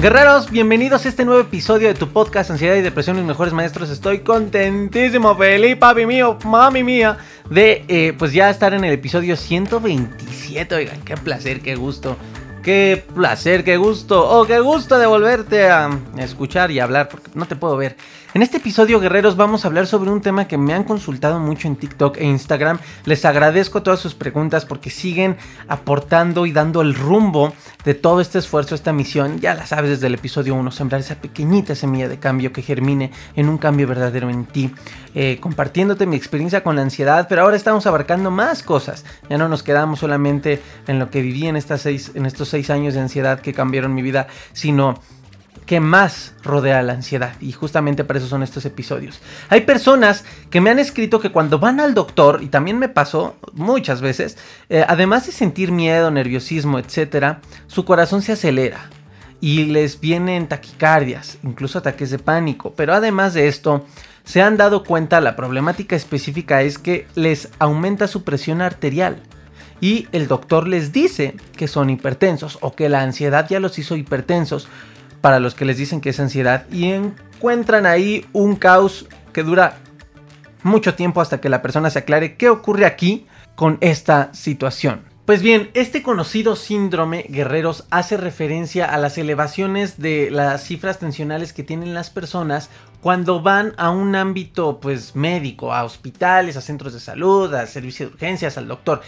Guerreros, bienvenidos a este nuevo episodio de tu podcast Ansiedad y Depresión, mis mejores maestros. Estoy contentísimo, feliz, papi mío, mami mía, de eh, pues ya estar en el episodio 127. Oigan, qué placer, qué gusto Qué placer, qué gusto, oh, qué gusto de volverte a escuchar y hablar, porque no te puedo ver. En este episodio, guerreros, vamos a hablar sobre un tema que me han consultado mucho en TikTok e Instagram. Les agradezco todas sus preguntas porque siguen aportando y dando el rumbo de todo este esfuerzo, esta misión. Ya la sabes desde el episodio 1, sembrar esa pequeñita semilla de cambio que germine en un cambio verdadero en ti. Eh, compartiéndote mi experiencia con la ansiedad, pero ahora estamos abarcando más cosas. Ya no nos quedamos solamente en lo que viví en, estas seis, en estos seis años de ansiedad que cambiaron mi vida, sino que más rodea la ansiedad. Y justamente para eso son estos episodios. Hay personas que me han escrito que cuando van al doctor, y también me pasó muchas veces, eh, además de sentir miedo, nerviosismo, etc., su corazón se acelera. Y les vienen taquicardias, incluso ataques de pánico. Pero además de esto, se han dado cuenta, la problemática específica es que les aumenta su presión arterial y el doctor les dice que son hipertensos o que la ansiedad ya los hizo hipertensos para los que les dicen que es ansiedad y encuentran ahí un caos que dura mucho tiempo hasta que la persona se aclare qué ocurre aquí con esta situación. Pues bien, este conocido síndrome guerreros hace referencia a las elevaciones de las cifras tensionales que tienen las personas cuando van a un ámbito pues médico, a hospitales, a centros de salud, a servicios de urgencias, al doctor.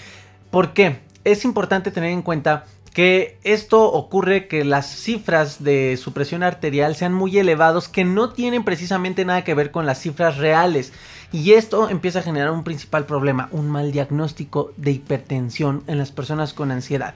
¿Por qué? Es importante tener en cuenta que esto ocurre que las cifras de su presión arterial sean muy elevados que no tienen precisamente nada que ver con las cifras reales y esto empieza a generar un principal problema, un mal diagnóstico de hipertensión en las personas con ansiedad.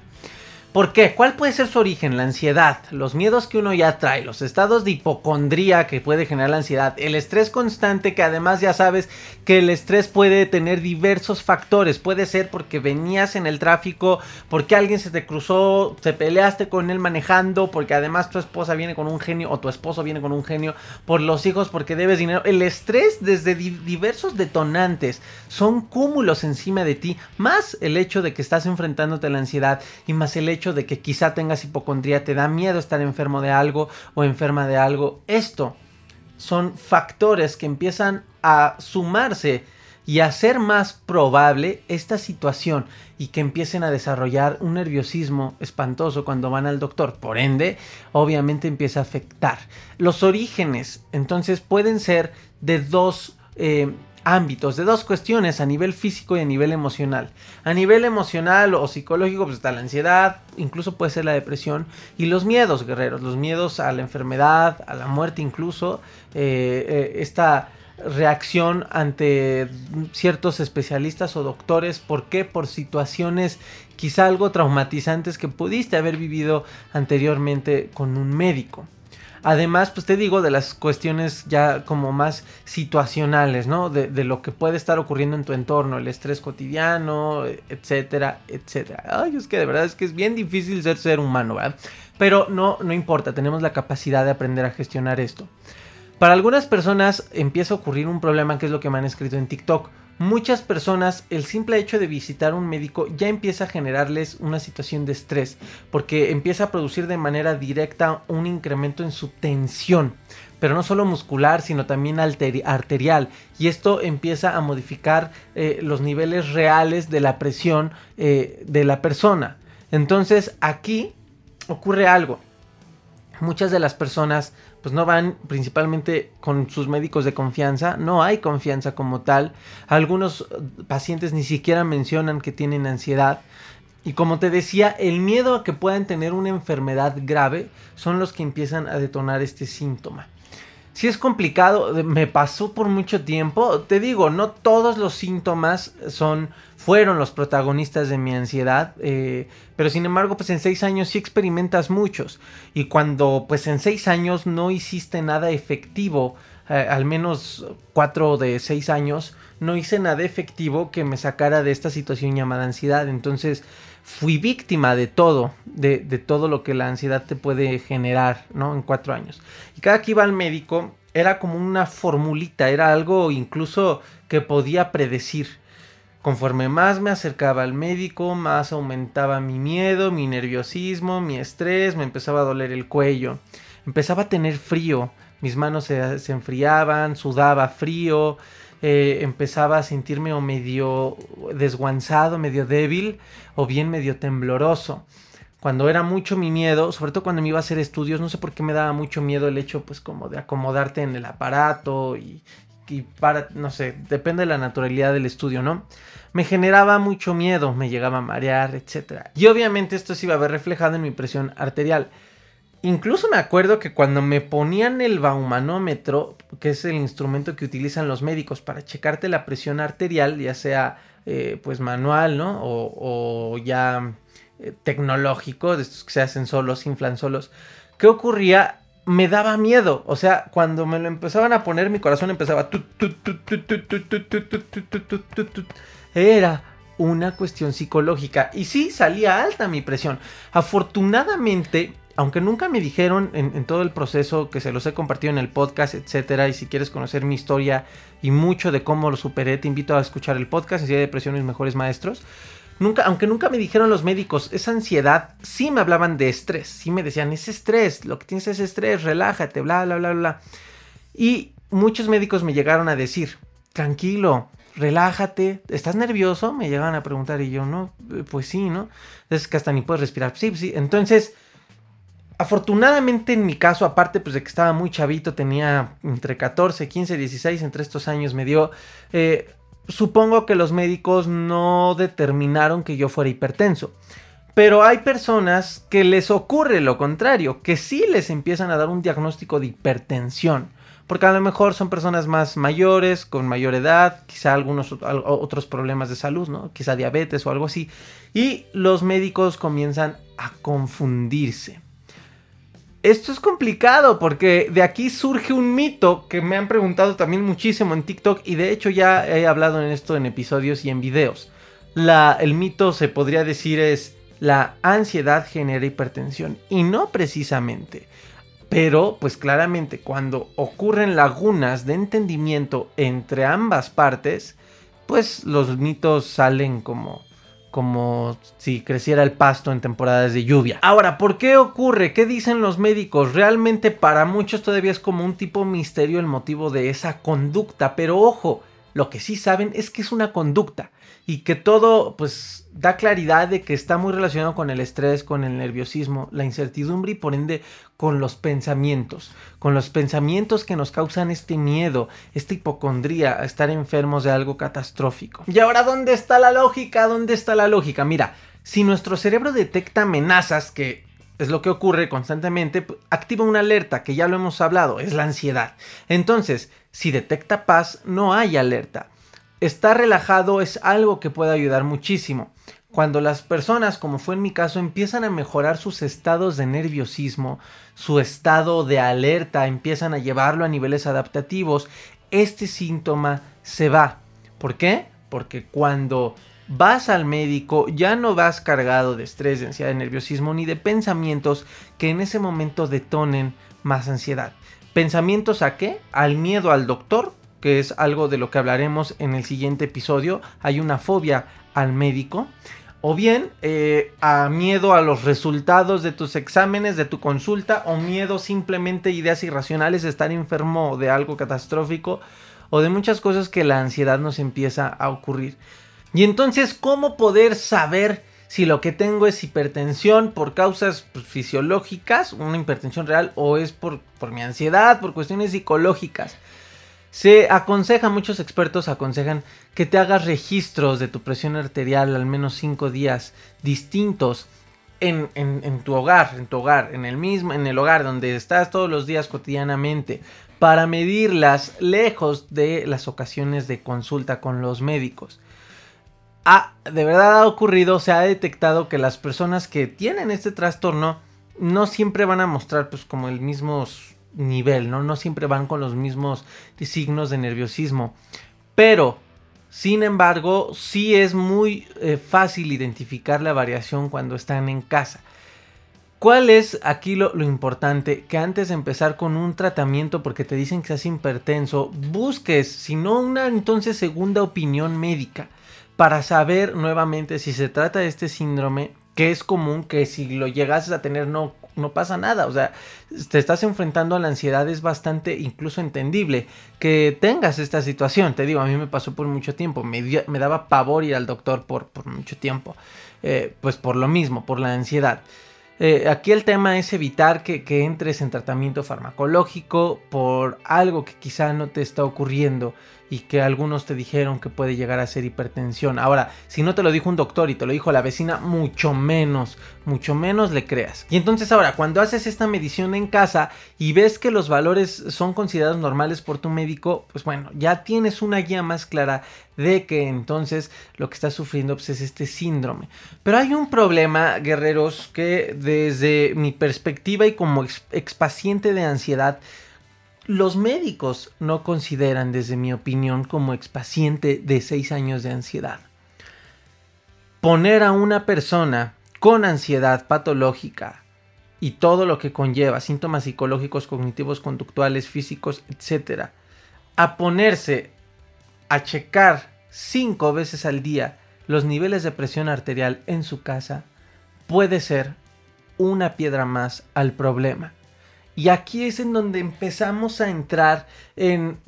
¿Por qué? ¿Cuál puede ser su origen? La ansiedad, los miedos que uno ya trae, los estados de hipocondría que puede generar la ansiedad, el estrés constante que además ya sabes que el estrés puede tener diversos factores. Puede ser porque venías en el tráfico, porque alguien se te cruzó, te peleaste con él manejando, porque además tu esposa viene con un genio o tu esposo viene con un genio, por los hijos porque debes dinero. El estrés desde diversos detonantes son cúmulos encima de ti, más el hecho de que estás enfrentándote a la ansiedad y más el hecho de que quizá tengas hipocondría, te da miedo estar enfermo de algo o enferma de algo. Esto son factores que empiezan a sumarse y a hacer más probable esta situación y que empiecen a desarrollar un nerviosismo espantoso cuando van al doctor. Por ende, obviamente empieza a afectar. Los orígenes, entonces, pueden ser de dos eh, ámbitos, de dos cuestiones, a nivel físico y a nivel emocional. A nivel emocional o psicológico, pues está la ansiedad, incluso puede ser la depresión, y los miedos, guerreros, los miedos a la enfermedad, a la muerte incluso, eh, eh, esta reacción ante ciertos especialistas o doctores, ¿por qué? Por situaciones quizá algo traumatizantes que pudiste haber vivido anteriormente con un médico. Además, pues te digo de las cuestiones ya como más situacionales, ¿no? De, lo que puede estar ocurriendo en tu entorno, el estrés cotidiano, etcétera, etcétera. Ay, es que de verdad es que es bien difícil ser ser humano, ¿verdad? Pero no, no importa, tenemos la capacidad de aprender a gestionar esto. Para algunas personas empieza a ocurrir un problema que es lo que me han escrito en TikTok muchas personas el simple hecho de visitar un médico ya empieza a generarles una situación de estrés porque empieza a producir de manera directa un incremento en su tensión pero no solo muscular, sino también arterial. Y esto empieza a modificar eh, los niveles reales de la presión eh, de la persona. Entonces aquí ocurre algo. Muchas de las personas pues no van principalmente con sus médicos de confianza, no hay confianza como tal. Algunos pacientes ni siquiera mencionan que tienen ansiedad. Y como te decía, el miedo a que puedan tener una enfermedad grave son los que empiezan a detonar este síntoma. Si es complicado, me pasó por mucho tiempo. Te digo, no todos los síntomas son, fueron los protagonistas de mi ansiedad. Eh, pero sin embargo, pues en seis años sí experimentas muchos. Y cuando pues en seis años no hiciste nada efectivo, eh, al menos cuatro de seis años, no hice nada efectivo que me sacara de esta situación llamada ansiedad. Entonces fui víctima de todo, de, todo lo que la ansiedad te puede generar, ¿no? En cuatro años. Y cada que iba al médico era como una formulita, era algo incluso que podía predecir. Conforme más me acercaba al médico, más aumentaba mi miedo, mi nerviosismo, mi estrés, me empezaba a doler el cuello, empezaba a tener frío, mis manos se, se enfriaban, sudaba frío, eh, empezaba a sentirme o medio desguanzado, medio débil o bien medio tembloroso. Cuando era mucho mi miedo, sobre todo cuando me iba a hacer estudios, no sé por qué me daba mucho miedo el hecho pues como de acomodarte en el aparato y, y para, no sé, depende de la naturalidad del estudio, ¿no? Me generaba mucho miedo, me llegaba a marear, etc. Y obviamente esto se iba a ver reflejado en mi presión arterial. Incluso me acuerdo que cuando me ponían el baumanómetro, que es el instrumento que utilizan los médicos para checarte la presión arterial, ya sea eh, pues manual, ¿no? O, ya eh, tecnológico, de estos que se hacen solos, inflan solos. ¿Qué ocurría? Me daba miedo. O sea, cuando me lo empezaban a poner, mi corazón empezaba. Era una cuestión psicológica. Y sí, salía alta mi presión. Afortunadamente aunque nunca me dijeron en, todo el proceso que se los he compartido en el podcast, etcétera, y si quieres conocer mi historia y mucho de cómo lo superé, te invito a escuchar el podcast, Ansiedad de Depresión Mis Mejores Maestros. Aunque nunca me dijeron los médicos, esa ansiedad, sí me hablaban de estrés, sí me decían, es estrés, lo que tienes es estrés, relájate, bla, bla, bla, bla. Y muchos médicos me llegaron a decir, tranquilo, relájate, ¿estás nervioso? Me llegaban a preguntar y yo, no, eh, pues sí, ¿no? Es que hasta ni puedes respirar. Sí, sí. Entonces, Afortunadamente en mi caso, aparte pues de que estaba muy chavito, tenía entre 14, 15, 16, entre estos años me dio... Eh, supongo que los médicos no determinaron que yo fuera hipertenso. Pero hay personas que les ocurre lo contrario, que sí les empiezan a dar un diagnóstico de hipertensión. Porque a lo mejor son personas más mayores, con mayor edad, quizá algunos otros problemas de salud, ¿no? Quizá diabetes o algo así. Y los médicos comienzan a confundirse. Esto es complicado porque de aquí surge un mito que me han preguntado también muchísimo en TikTok y de hecho ya he hablado en esto en episodios y en videos. El mito se podría decir es la ansiedad genera hipertensión y no precisamente. Pero pues claramente cuando ocurren lagunas de entendimiento entre ambas partes, pues los mitos salen como como si creciera el pasto en temporadas de lluvia. Ahora, ¿por qué ocurre? ¿Qué dicen los médicos? Realmente para muchos todavía es como un tipo misterio el motivo de esa conducta, pero ojo, lo que sí saben es que es una conducta y que todo pues da claridad de que está muy relacionado con el estrés, con el nerviosismo, la incertidumbre y por ende con los pensamientos, con los pensamientos que nos causan este miedo, esta hipocondría a estar enfermos de algo catastrófico. Y ahora, ¿dónde está la lógica? ¿Dónde está la lógica? Mira, si nuestro cerebro detecta amenazas que es lo que ocurre constantemente, activa una alerta, que ya lo hemos hablado, es la ansiedad. Entonces, si detecta paz, no hay alerta. Estar relajado es algo que puede ayudar muchísimo. Cuando las personas, como fue en mi caso, empiezan a mejorar sus estados de nerviosismo, su estado de alerta, empiezan a llevarlo a niveles adaptativos, este síntoma se va. ¿Por qué? Porque cuando vas al médico, ya no vas cargado de estrés, de ansiedad, de nerviosismo, ni de pensamientos que en ese momento detonen más ansiedad. ¿Pensamientos a qué? Al miedo al doctor, que es algo de lo que hablaremos en el siguiente episodio. Hay una fobia al médico. O bien eh, a miedo a los resultados de tus exámenes, de tu consulta, o miedo simplemente ideas irracionales de estar enfermo de algo catastrófico, o de muchas cosas que la ansiedad nos empieza a ocurrir. Y entonces, ¿cómo poder saber si lo que tengo es hipertensión por causas pues, fisiológicas, una hipertensión real, o es por, por mi ansiedad, por cuestiones psicológicas. Se aconseja, muchos expertos aconsejan que te hagas registros de tu presión arterial al menos 5 días distintos en, tu hogar, en tu hogar, en el mismo, en el hogar donde estás todos los días cotidianamente, para medirlas lejos de las ocasiones de consulta con los médicos. Ah, de verdad ha ocurrido, se ha detectado que las personas que tienen este trastorno no siempre van a mostrar pues como el mismo nivel, ¿no? No siempre van con los mismos signos de nerviosismo. Pero, sin embargo, sí es muy eh, fácil identificar la variación cuando están en casa. ¿Cuál es aquí lo, importante? Que antes de empezar con un tratamiento porque te dicen que estás hipertenso, busques, si no una entonces segunda opinión médica para saber nuevamente si se trata de este síndrome, que es común que si lo llegases a tener no, no pasa nada, o sea, te estás enfrentando a la ansiedad, es bastante incluso entendible que tengas esta situación, te digo, a mí me pasó por mucho tiempo, me, me daba pavor ir al doctor por, por mucho tiempo, eh, pues por lo mismo, por la ansiedad. Eh, aquí el tema es evitar que, entres en tratamiento farmacológico por algo que quizá no te está ocurriendo y que algunos te dijeron que puede llegar a ser hipertensión. Ahora, si no te lo dijo un doctor y te lo dijo la vecina, mucho menos, mucho menos le creas. Y entonces ahora, cuando haces esta medición en casa y ves que los valores son considerados normales por tu médico, pues bueno, ya tienes una guía más clara de que entonces lo que estás sufriendo pues, es este síndrome. Pero hay un problema, guerreros, que desde mi perspectiva y como ex, paciente de ansiedad, los médicos no consideran, desde mi opinión, como expaciente de 6 años de ansiedad. Poner a una persona con ansiedad patológica y todo lo que conlleva, síntomas psicológicos, cognitivos, conductuales, físicos, etc., a ponerse a checar cinco veces al día los niveles de presión arterial en su casa puede ser una piedra más al problema. Y aquí es en donde empezamos a entrar en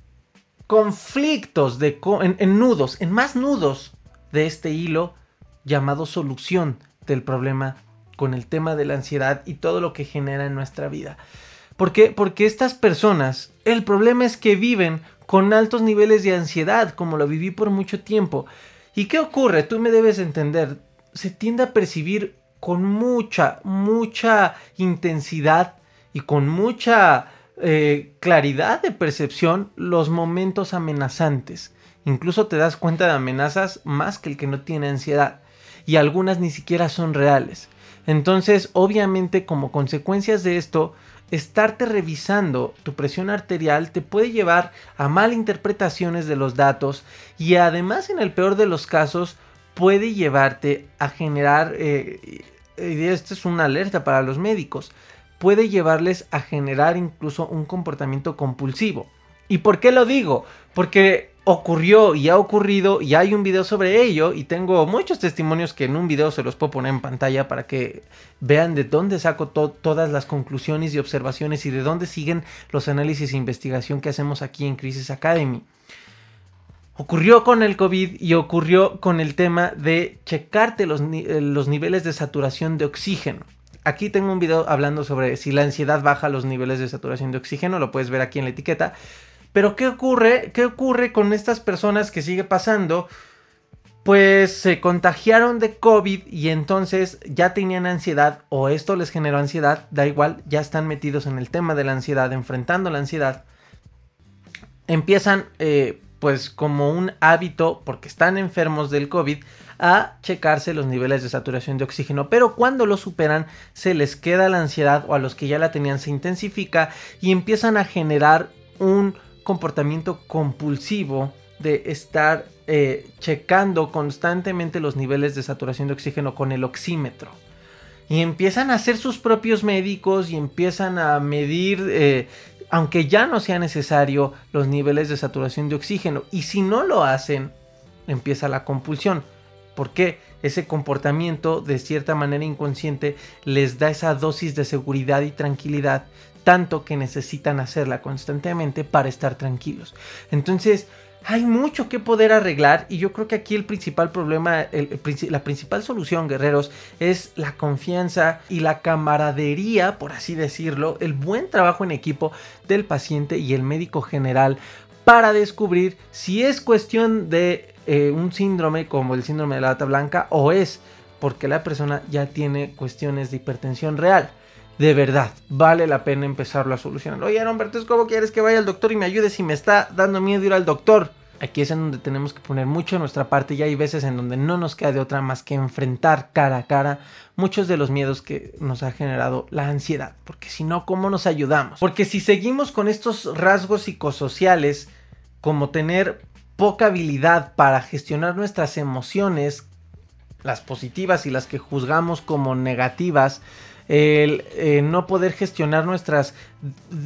conflictos, de, en, en nudos, en más nudos de este hilo llamado solución del problema con el tema de la ansiedad y todo lo que genera en nuestra vida. ¿Por qué? Porque estas personas, el problema es que viven con altos niveles de ansiedad, como lo viví por mucho tiempo. ¿Y qué ocurre? Tú me debes entender. Se tiende a percibir con mucha, mucha intensidad y con mucha eh, claridad de percepción los momentos amenazantes. Incluso te das cuenta de amenazas más que el que no tiene ansiedad. Y algunas ni siquiera son reales. Entonces, obviamente, como consecuencias de esto, estarte revisando tu presión arterial te puede llevar a malinterpretaciones de los datos y además en el peor de los casos puede llevarte a generar, eh, y esto es una alerta para los médicos, puede llevarles a generar incluso un comportamiento compulsivo. ¿Y por qué lo digo? Porque ocurrió y ha ocurrido y hay un video sobre ello y tengo muchos testimonios que en un video se los puedo poner en pantalla para que vean de dónde saco todas las conclusiones y observaciones y de dónde siguen los análisis e investigación que hacemos aquí en Crisis Academy. Ocurrió con el COVID y ocurrió con el tema de checarte los, los niveles de saturación de oxígeno. Aquí tengo un video hablando sobre si la ansiedad baja los niveles de saturación de oxígeno, lo puedes ver aquí en la etiqueta. Pero ¿qué ocurre? ¿Qué ocurre con estas personas que sigue pasando? Pues se contagiaron de COVID y entonces ya tenían ansiedad o esto les generó ansiedad, da igual, ya están metidos en el tema de la ansiedad, enfrentando la ansiedad. Empiezan eh, pues como un hábito, porque están enfermos del COVID, a checarse los niveles de saturación de oxígeno. Pero cuando lo superan, se les queda la ansiedad o a los que ya la tenían se intensifica y empiezan a generar un comportamiento compulsivo de estar eh, checando constantemente los niveles de saturación de oxígeno con el oxímetro. Y empiezan a hacer sus propios médicos y empiezan a medir, eh, aunque ya no sea necesario, los niveles de saturación de oxígeno. Y si no lo hacen, empieza la compulsión. Porque ese comportamiento, de cierta manera inconsciente, les da esa dosis de seguridad y tranquilidad tanto que necesitan hacerla constantemente para estar tranquilos. Entonces, hay mucho que poder arreglar y yo creo que aquí el principal problema, la principal solución, guerreros, es la confianza y la camaradería, por así decirlo, el buen trabajo en equipo del paciente y el médico general para descubrir si es cuestión de eh, un síndrome como el síndrome de la bata blanca o es porque la persona ya tiene cuestiones de hipertensión real de verdad, vale la pena empezarlo a solucionar. Oye, Humberto, ¿cómo quieres que vaya al doctor y me ayude si me está dando miedo ir al doctor? Aquí es en donde tenemos que poner mucho nuestra parte y hay veces en donde no nos queda de otra más que enfrentar cara a cara muchos de los miedos que nos ha generado la ansiedad. Porque si no, ¿cómo nos ayudamos? Porque si seguimos con estos rasgos psicosociales, como tener poca habilidad para gestionar nuestras emociones, las positivas y las que juzgamos como negativas, el eh, no poder gestionar nuestras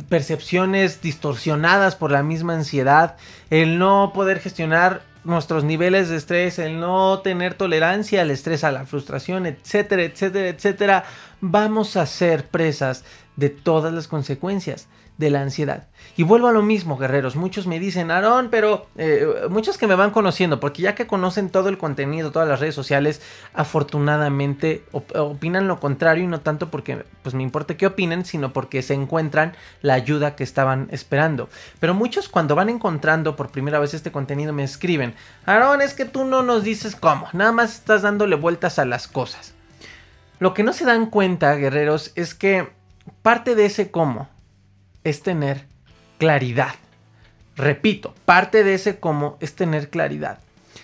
percepciones distorsionadas por la misma ansiedad, el no poder gestionar nuestros niveles de estrés, el no tener tolerancia al estrés, a la frustración, etcétera, etcétera, etcétera, vamos a ser presas de todas las consecuencias de la ansiedad. Y vuelvo a lo mismo, guerreros. Muchos me dicen, Aarón, pero eh, muchos que me van conociendo, porque ya que conocen todo el contenido, todas las redes sociales, afortunadamente opinan lo contrario y no tanto porque pues me importa qué opinen, sino porque se encuentran la ayuda que estaban esperando. Pero muchos cuando van encontrando por primera vez este contenido me escriben, Aarón, es que tú no nos dices cómo, nada más estás dándole vueltas a las cosas. Lo que no se dan cuenta, guerreros, es que parte de ese cómo es tener claridad. Repito, parte de ese cómo es tener claridad.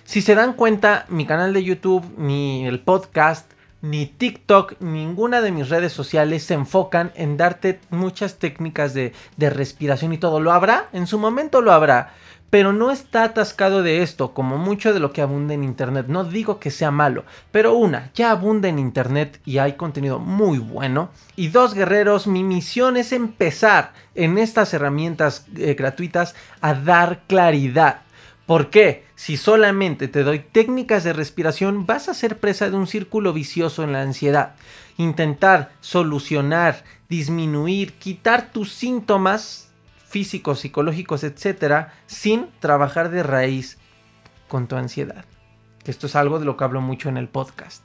Si se dan cuenta, mi canal de YouTube, ni el podcast, ni TikTok, ninguna de mis redes sociales se enfocan en darte muchas técnicas de, de respiración y todo. ¿Lo habrá? En su momento lo habrá pero no está atascado de esto, como mucho de lo que abunda en Internet. No digo que sea malo, pero una, ya abunda en Internet y hay contenido muy bueno. Y dos, guerreros, mi misión es empezar en estas herramientas eh, gratuitas a dar claridad. ¿Por qué? Si solamente te doy técnicas de respiración, vas a ser presa de un círculo vicioso en la ansiedad. Intentar solucionar, disminuir, quitar tus síntomas físicos, psicológicos, etcétera, sin trabajar de raíz con tu ansiedad. Esto es algo de lo que hablo mucho en el podcast.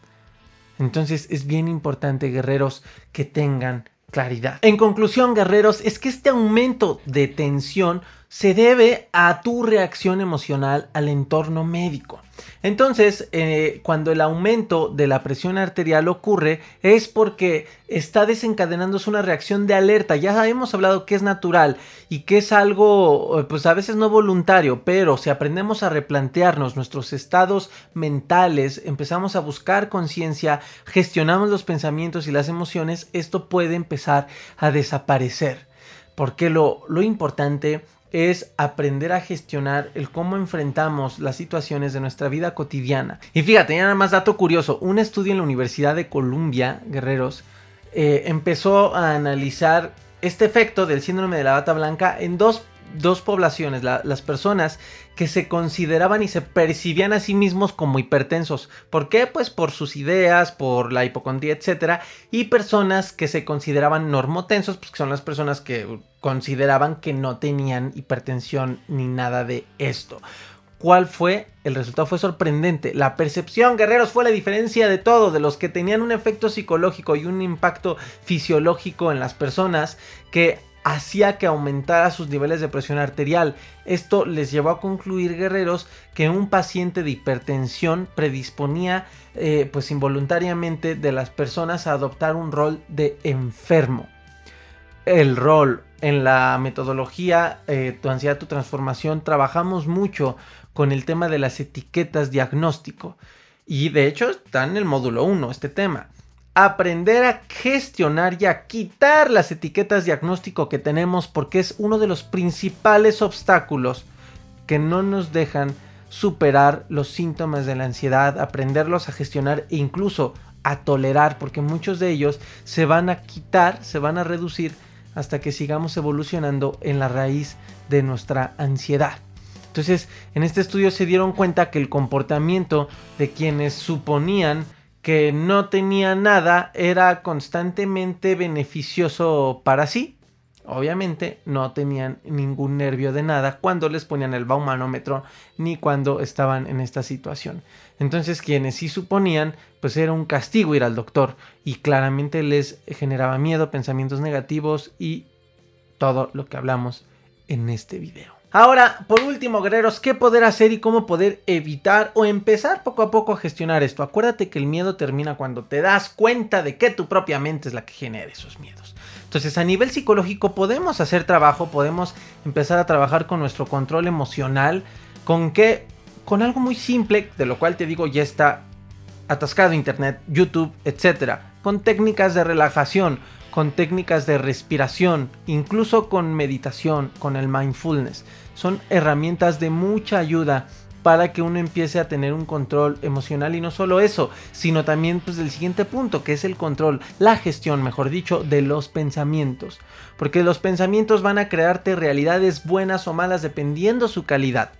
Entonces es bien importante, guerreros, que tengan claridad. En conclusión, guerreros, es que este aumento de tensión se debe a tu reacción emocional al entorno médico. Entonces, eh, cuando el aumento de la presión arterial ocurre, es porque está desencadenándose una reacción de alerta. Ya hemos hablado que es natural y que es algo, eh, pues a veces no voluntario, pero si aprendemos a replantearnos nuestros estados mentales, empezamos a buscar conciencia, gestionamos los pensamientos y las emociones, esto puede empezar a desaparecer. Porque lo, lo importante es aprender a gestionar el cómo enfrentamos las situaciones de nuestra vida cotidiana. Y fíjate, ya nada más dato curioso, un estudio en la Universidad de Columbia, Guerreros, eh, empezó a analizar este efecto del síndrome de la bata blanca en dos dos poblaciones, las personas que se consideraban y se percibían a sí mismos como hipertensos. ¿Por qué? Pues por sus ideas, por la hipocondría, etc. Y personas que se consideraban normotensos, pues que son las personas que consideraban que no tenían hipertensión ni nada de esto. ¿Cuál fue? El resultado fue sorprendente. La percepción, guerreros, fue la diferencia de todo, de los que tenían un efecto psicológico y un impacto fisiológico en las personas que hacía que aumentara sus niveles de presión arterial. Esto les llevó a concluir guerreros que un paciente de hipertensión predisponía eh, pues involuntariamente de las personas a adoptar un rol de enfermo. El rol en la metodología eh, Tu ansiedad, tu transformación trabajamos mucho con el tema de las etiquetas diagnóstico y de hecho está en el módulo 1 este tema aprender a gestionar y a quitar las etiquetas diagnóstico que tenemos porque es uno de los principales obstáculos que no nos dejan superar los síntomas de la ansiedad, aprenderlos a gestionar e incluso a tolerar porque muchos de ellos se van a quitar, se van a reducir hasta que sigamos evolucionando en la raíz de nuestra ansiedad. Entonces, en este estudio se dieron cuenta que el comportamiento de quienes suponían que no tenía nada era constantemente beneficioso para sí. obviamente no tenían ningún nervio de nada cuando les ponían el baumanómetro ni cuando estaban en esta situación. Entonces quienes sí suponían pues era un castigo ir al doctor y claramente les generaba miedo, pensamientos negativos y todo lo que hablamos en este video. Ahora, por último, guerreros, ¿qué poder hacer y cómo poder evitar o empezar poco a poco a gestionar esto? Acuérdate que el miedo termina cuando te das cuenta de que tu propia mente es la que genera esos miedos. Entonces, a nivel psicológico podemos hacer trabajo, podemos empezar a trabajar con nuestro control emocional, con que con algo muy simple, de lo cual te digo ya está atascado internet, YouTube, etcétera, con técnicas de relajación, con técnicas de respiración, incluso con meditación, con el mindfulness. Son herramientas de mucha ayuda para que uno empiece a tener un control emocional y no solo eso, sino también pues el siguiente punto que es el control, la gestión, mejor dicho, de los pensamientos, porque los pensamientos van a crearte realidades buenas o malas dependiendo su calidad.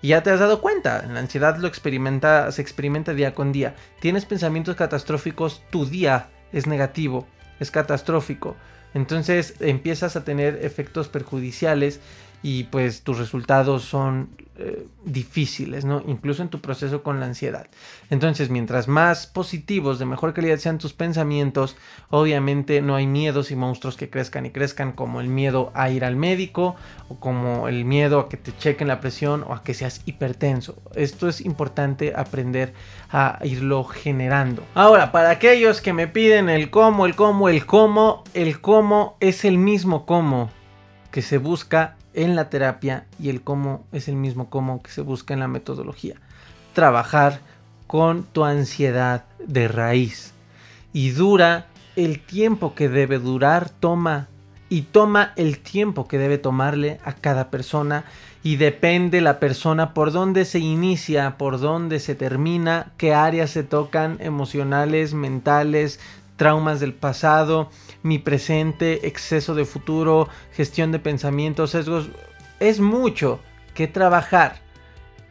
Y ya te has dado cuenta, la ansiedad lo experimenta, se experimenta día con día. Tienes pensamientos catastróficos, tu día es negativo es catastrófico. Entonces empiezas a tener efectos perjudiciales y pues tus resultados son eh, difíciles, ¿no? Incluso en tu proceso con la ansiedad. Entonces, mientras más positivos, de mejor calidad sean tus pensamientos, obviamente no hay miedos y monstruos que crezcan y crezcan como el miedo a ir al médico o como el miedo a que te chequen la presión o a que seas hipertenso. Esto es importante aprender a irlo generando. Ahora, para aquellos que me piden el cómo, el cómo, el cómo, el cómo es el mismo cómo que se busca en la terapia y el cómo es el mismo cómo que se busca en la metodología. Trabajar con tu ansiedad de raíz. Y dura el tiempo que debe durar, toma y toma el tiempo que debe tomarle a cada persona y depende la persona por dónde se inicia, por dónde se termina, qué áreas se tocan, emocionales, mentales, traumas del pasado, mi presente, exceso de futuro, gestión de pensamientos, sesgos. Es mucho que trabajar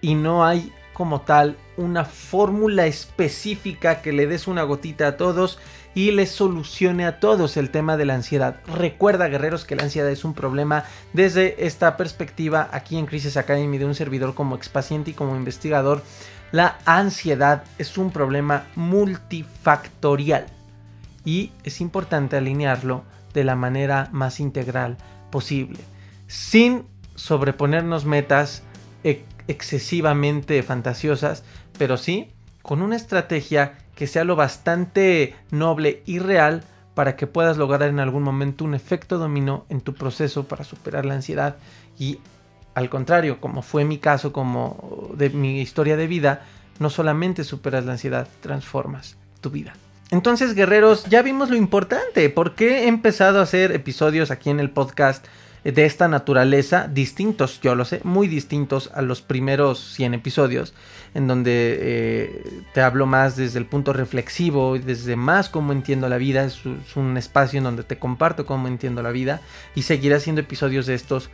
y no hay como tal una fórmula específica que le des una gotita a todos y les solucione a todos el tema de la ansiedad. Recuerda, guerreros, que la ansiedad es un problema desde esta perspectiva aquí en Crisis Academy de un servidor como expaciente y como investigador. La ansiedad es un problema multifactorial y es importante alinearlo de la manera más integral posible, sin sobreponernos metas excesivamente fantasiosas, pero sí con una estrategia que sea lo bastante noble y real para que puedas lograr en algún momento un efecto dominó en tu proceso para superar la ansiedad y al contrario, como fue mi caso, como de mi historia de vida, no solamente superas la ansiedad, transformas tu vida. Entonces, guerreros, ya vimos lo importante. ¿Por qué he empezado a hacer episodios aquí en el podcast de esta naturaleza? Distintos, yo lo sé, muy distintos a los primeros 100 episodios, en donde eh, te hablo más desde el punto reflexivo, desde más cómo entiendo la vida. Es, es un espacio en donde te comparto cómo entiendo la vida y seguiré haciendo episodios de estos.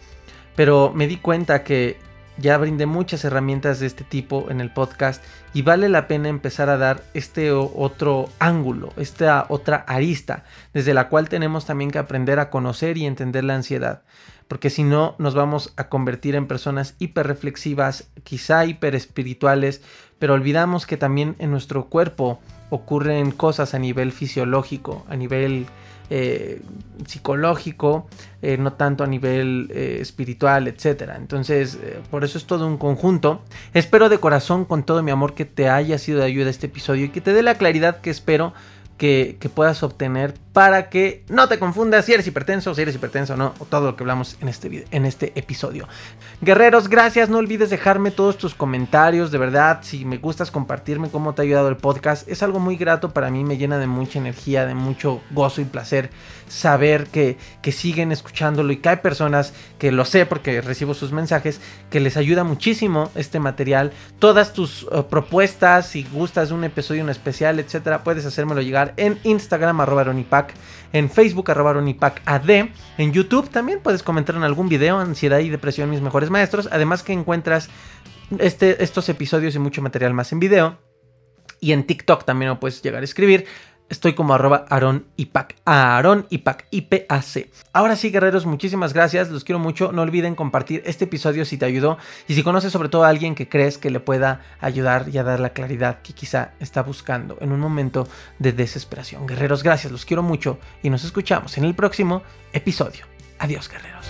Pero me di cuenta que ya brindé muchas herramientas de este tipo en el podcast y vale la pena empezar a dar este otro ángulo, esta otra arista, desde la cual tenemos también que aprender a conocer y entender la ansiedad, porque si no nos vamos a convertir en personas hiperreflexivas, quizá hiperespirituales, pero olvidamos que también en nuestro cuerpo ocurren cosas a nivel fisiológico, a nivel eh, psicológico, eh, no tanto a nivel eh, espiritual, etc. Entonces, por eso es todo un conjunto. Espero de corazón, con todo mi amor, que te haya sido de ayuda este episodio y que te dé la claridad que espero que, puedas obtener para que no te confundas si eres hipertenso, si eres hipertenso o no, o todo lo que hablamos en este, en este episodio. Guerreros, gracias, no olvides dejarme todos tus comentarios, de verdad, si me gustas compartirme cómo te ha ayudado el podcast, es algo muy grato para mí, me llena de mucha energía, de mucho gozo y placer saber que, que siguen escuchándolo y que hay personas que lo sé porque recibo sus mensajes, que les ayuda muchísimo este material, todas tus eh, propuestas, si gustas de un episodio en especial, etcétera, puedes hacérmelo llegar en Instagram arroba Ronipac, en Facebook arroba Ronipac AD, en YouTube también puedes comentar en algún video, ansiedad y depresión mis mejores maestros, además que encuentras este, estos episodios y mucho material más en video. Y en TikTok también lo puedes llegar a escribir Estoy como arroba Aaron Ipac. Aaron Ipac, IPAC. Ahora sí, guerreros, muchísimas gracias. Los quiero mucho. No olviden compartir este episodio si te ayudó. Y si conoces sobre todo a alguien que crees que le pueda ayudar y a dar la claridad que quizá está buscando en un momento de desesperación. Guerreros, gracias. Los quiero mucho. Y nos escuchamos en el próximo episodio. Adiós, guerreros.